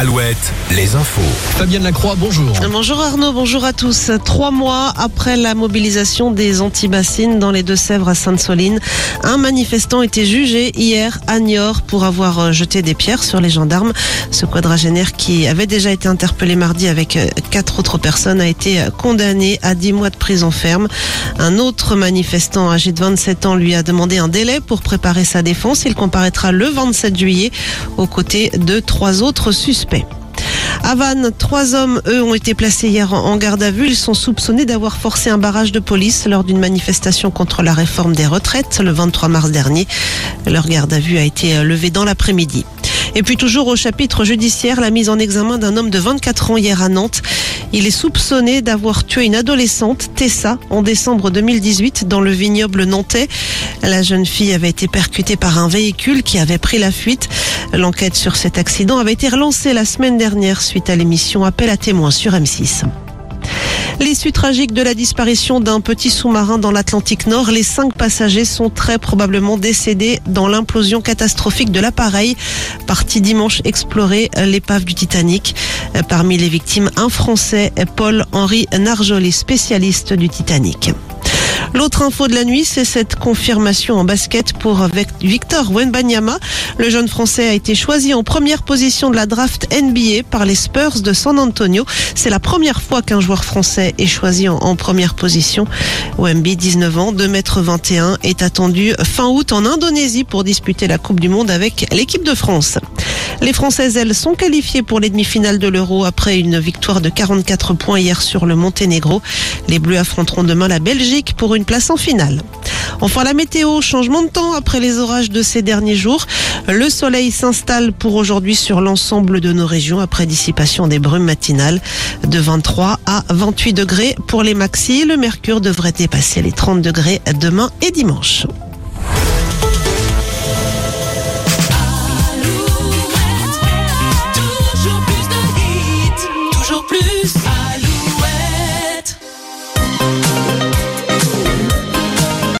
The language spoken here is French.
Alouette, les infos. Fabienne Lacroix, bonjour. Bonjour Arnaud, bonjour à tous. Trois mois après la mobilisation des antibassines dans les Deux-Sèvres à Sainte-Soline, un manifestant était jugé hier à Niort pour avoir euh, jeté des pierres sur les gendarmes. Ce quadragénaire qui avait déjà été interpellé mardi avec euh, quatre autres personnes a été euh, condamné à dix mois de prison ferme. Un autre manifestant âgé de 27 ans lui a demandé un délai pour préparer sa défense. Il comparaîtra le 27 juillet aux côtés de trois autres suspects. À Vannes, trois hommes, eux, ont été placés hier en garde à vue. Ils sont soupçonnés d'avoir forcé un barrage de police lors d'une manifestation contre la réforme des retraites le 23 mars dernier. Leur garde à vue a été levée dans l'après-midi. Et puis toujours au chapitre judiciaire, la mise en examen d'un homme de 24 ans hier à Nantes. Il est soupçonné d'avoir tué une adolescente, Tessa, en décembre 2018 dans le vignoble nantais. La jeune fille avait été percutée par un véhicule qui avait pris la fuite. L'enquête sur cet accident avait été relancée la semaine dernière suite à l'émission Appel à témoins sur M6. L'issue tragique de la disparition d'un petit sous-marin dans l'Atlantique Nord, les cinq passagers sont très probablement décédés dans l'implosion catastrophique de l'appareil. Parti dimanche explorer l'épave du Titanic. Parmi les victimes, un Français, Paul-Henri Narjoli, spécialiste du Titanic. L'autre info de la nuit, c'est cette confirmation en basket pour Victor Wenbanyama. Le jeune français a été choisi en première position de la draft NBA par les Spurs de San Antonio. C'est la première fois qu'un joueur français est choisi en, première position. Wemby, 19 ans, 2m21, est attendu fin août en Indonésie pour disputer la Coupe du Monde avec l'équipe de France. Les Françaises, elles, sont qualifiées pour les demi-finales de l'Euro après une victoire de 44 points hier sur le Monténégro. Les Bleus affronteront demain la Belgique pour une place en finale. Enfin, la météo, changement de temps après les orages de ces derniers jours. Le soleil s'installe pour aujourd'hui sur l'ensemble de nos régions après dissipation des brumes matinales de 23 à 28 degrés pour les maxis. Le mercure devrait dépasser les 30 degrés demain et dimanche.